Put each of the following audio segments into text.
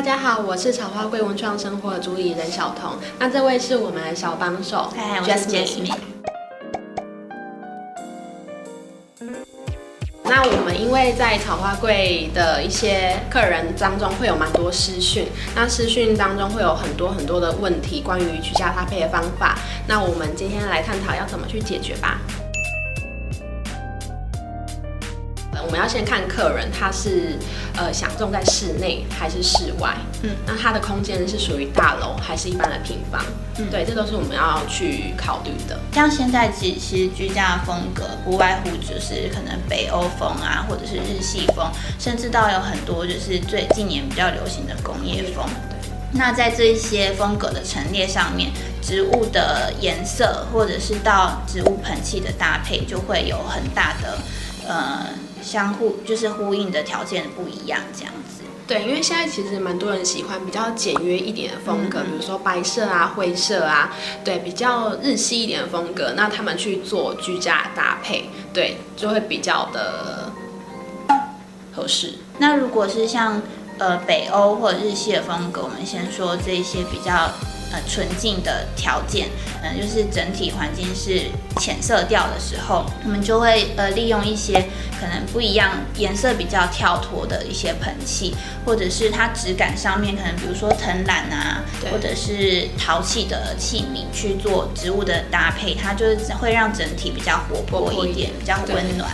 大家好，我是草花贵文创生活的主理人小彤。那这位是我们的小帮手，嗨，我是 Jasmine。那我们因为在草花柜的一些客人当中会有蛮多私讯，那私讯当中会有很多很多的问题，关于居家搭配的方法。那我们今天来探讨要怎么去解决吧。们要先看客人他是呃想种在室内还是室外，嗯，那他的空间是属于大楼还是一般的平房，嗯，对，这都是我们要去考虑的。像现在其其实居家的风格不外乎就是可能北欧风啊，或者是日系风，甚至到有很多就是最近年比较流行的工业风。那在这一些风格的陈列上面，植物的颜色或者是到植物盆器的搭配，就会有很大的呃。相互就是呼应的条件不一样，这样子。对，因为现在其实蛮多人喜欢比较简约一点的风格，嗯嗯，比如说白色啊、灰色啊，对，比较日系一点的风格。那他们去做居家搭配，对，就会比较的合适。那如果是像呃北欧或者日系的风格，我们先说这一些比较。呃，纯净的条件，嗯、呃，就是整体环境是浅色调的时候，我们就会呃利用一些可能不一样颜色比较跳脱的一些盆器，或者是它质感上面可能比如说藤篮啊，或者是陶器的器皿去做植物的搭配，它就是会让整体比较活泼一点，比较温暖。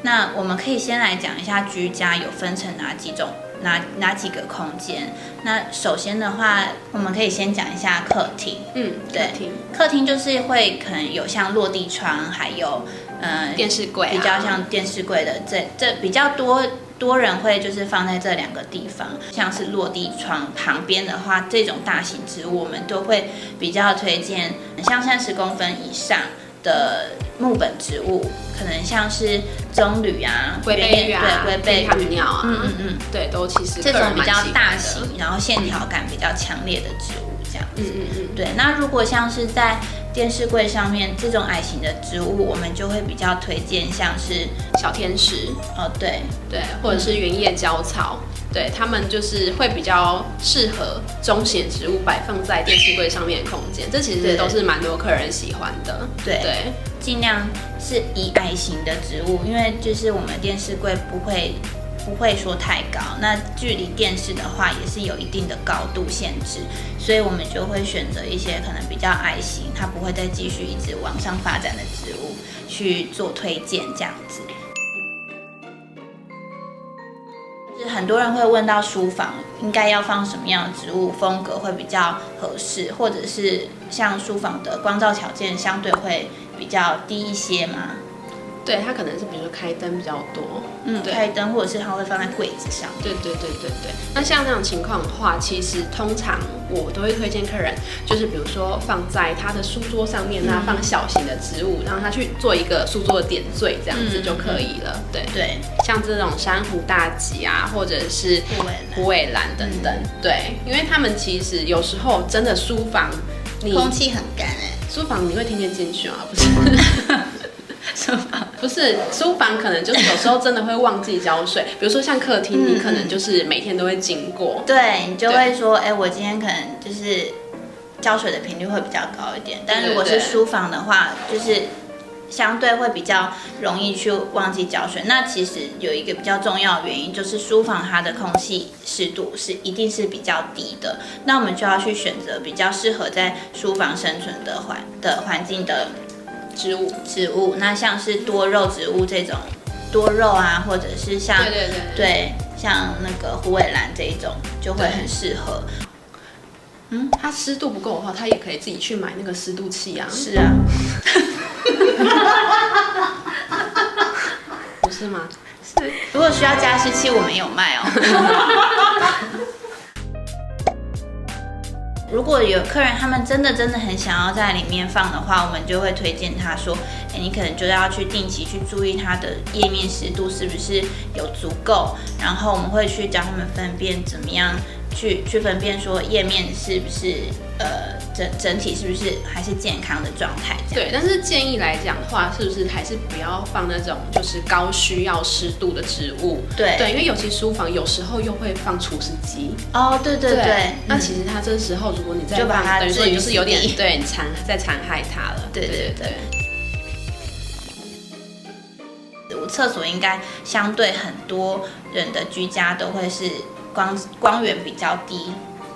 那我们可以先来讲一下居家有分成哪几种。哪哪几个空间？那首先的话，我们可以先讲一下客厅。嗯，对，客厅就是会可能有像落地窗，还有嗯、呃、电视柜、啊，比较像电视柜的这这比较多多人会就是放在这两个地方，像是落地窗旁边的话，这种大型植物我们都会比较推荐，像三十公分以上的木本植物，可能像是棕榈啊、龟背芋啊、对，龟背芋。鸟啊，嗯嗯嗯，对，都其实这种比较大型，然后线条感比较强烈的植物，这样子，嗯嗯嗯，对。那如果像是在电视柜上面这种矮型的植物，我们就会比较推荐像是小天使，哦，对。对，或者是原叶胶草。对，他们就是会比较适合中型植物摆放在电视柜上面的空间，这其实都是蛮多客人喜欢的。对对，尽量是以矮型的植物，因为就是我们电视柜不会不会说太高，那距离电视的话也是有一定的高度限制，所以我们就会选择一些可能比较矮型，它不会再继续一直往上发展的植物去做推荐，这样子。很多人会问到书房应该要放什么样的植物，风格会比较合适，或者是像书房的光照条件相对会比较低一些吗？对，它可能是比如说开灯比较多，嗯，开灯或者是它会放在柜子上。对对对对对。那像那种情况的话，其实通常我都会推荐客人，就是比如说放在他的书桌上面，那、嗯、放小型的植物，让他去做一个书桌的点缀，这样子就可以了。对、嗯、对，像这种珊瑚大戟啊，或者是虎尾兰等等、嗯，对，因为他们其实有时候真的书房你空气很干哎，书房你会天天进去吗？不是。书房不是书房，可能就是有时候真的会忘记浇水。比如说像客厅，你可能就是每天都会经过，嗯、对你就会说，哎、欸，我今天可能就是浇水的频率会比较高一点。但如果是书房的话，就是相对会比较容易去忘记浇水。那其实有一个比较重要的原因，就是书房它的空气湿度是一定是比较低的。那我们就要去选择比较适合在书房生存的环的环境的。植物，植物，那像是多肉植物这种，多肉啊，或者是像对对对，对，像那个虎尾兰这一种，就会很适合。嗯，它湿度不够的话，它也可以自己去买那个湿度器啊。是啊。不是吗？是。如果需要加湿器，我们有卖哦。如果有客人他们真的真的很想要在里面放的话，我们就会推荐他说，哎，你可能就要去定期去注意它的叶面湿度是不是有足够，然后我们会去教他们分辨怎么样去去分辨说页面是不是呃整整体是不是还是健康的状态。对，但是建议来讲的话，是不是还是不要放那种就是高需要湿度的植物？对对，因为尤其书房有时候又会放除湿机。哦，对对对。对那其实它这时候如果你再就把它等于说你就是有点对残在残害它了。对对对。对厕所应该相对很多人的居家都会是光光源比较低，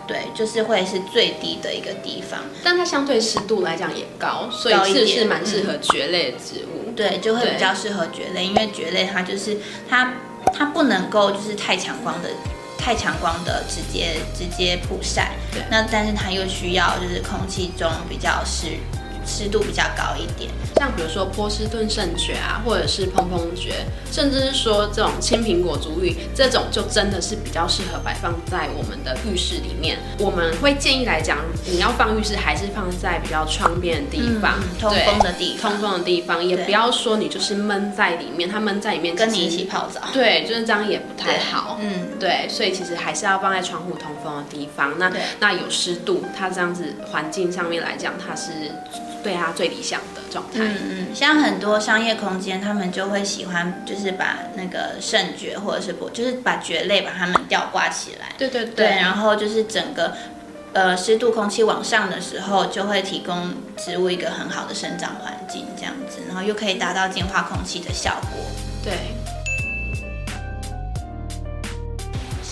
对，就是会是最低的一个地方。但它相对湿度来讲也高，所以是是蛮适合蕨类的植物。嗯、对，就会比较适合蕨类，因为蕨类它就是它它不能够就是太强光的太强光的直接直接曝晒，对。那但是它又需要就是空气中比较湿。湿度比较高一点，像比如说波士顿圣蕨啊，或者是蓬蓬蕨，甚至是说这种青苹果足浴，这种就真的是比较适合摆放在我们的浴室里面。我们会建议来讲，你要放浴室还是放在比较窗边的地方，嗯、通风的地方，通风的地方，也不要说你就是闷在里面，它闷在里面跟你一起泡澡，对，就是这样也不太好，嗯，对，所以其实还是要放在窗户通风的地方。那那有湿度，它这样子环境上面来讲，它是。对啊，最理想的状态。嗯嗯，像很多商业空间，他们就会喜欢，就是把那个圣蕨或者是不，就是把蕨类把它们吊挂起来。对对对。对，然后就是整个，呃，湿度空气往上的时候，就会提供植物一个很好的生长环境，这样子，然后又可以达到净化空气的效果。对。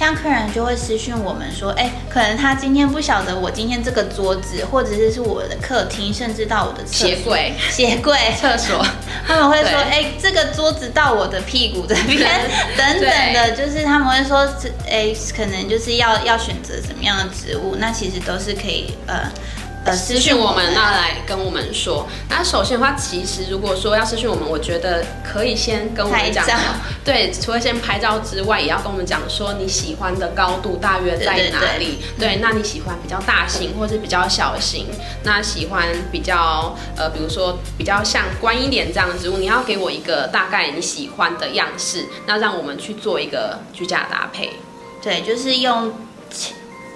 像客人就会私讯我们说，哎，可能他今天不晓得我今天这个桌子，或者是是我的客厅，甚至到我的鞋柜、鞋柜、厕所，他们会说，哎，这个桌子到我的屁股这边，等等的，就是他们会说，哎，可能就是要要选择什么样的植物，那其实都是可以，呃。呃，私讯我们，那来跟我们说。那首先的话，其实如果说要私讯我们，我觉得可以先跟我们讲，对，除了先拍照之外，也要跟我们讲说你喜欢的高度大约在哪里。对，对，对，对，那你喜欢比较大型，或是比较小型？那喜欢比较呃，比如说比较像观音莲这样的植物，你要给我一个大概你喜欢的样式，那让我们去做一个居家搭配。对，就是用。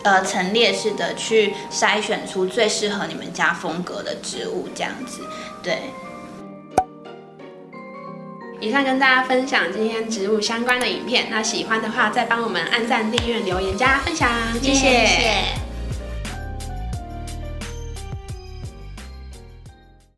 呃，陈列式的去筛选出最适合你们家风格的植物，这样子，对。以上跟大家分享今天植物相关的影片，那喜欢的话再帮我们按赞、订阅、留言、加分享，谢谢。谢谢。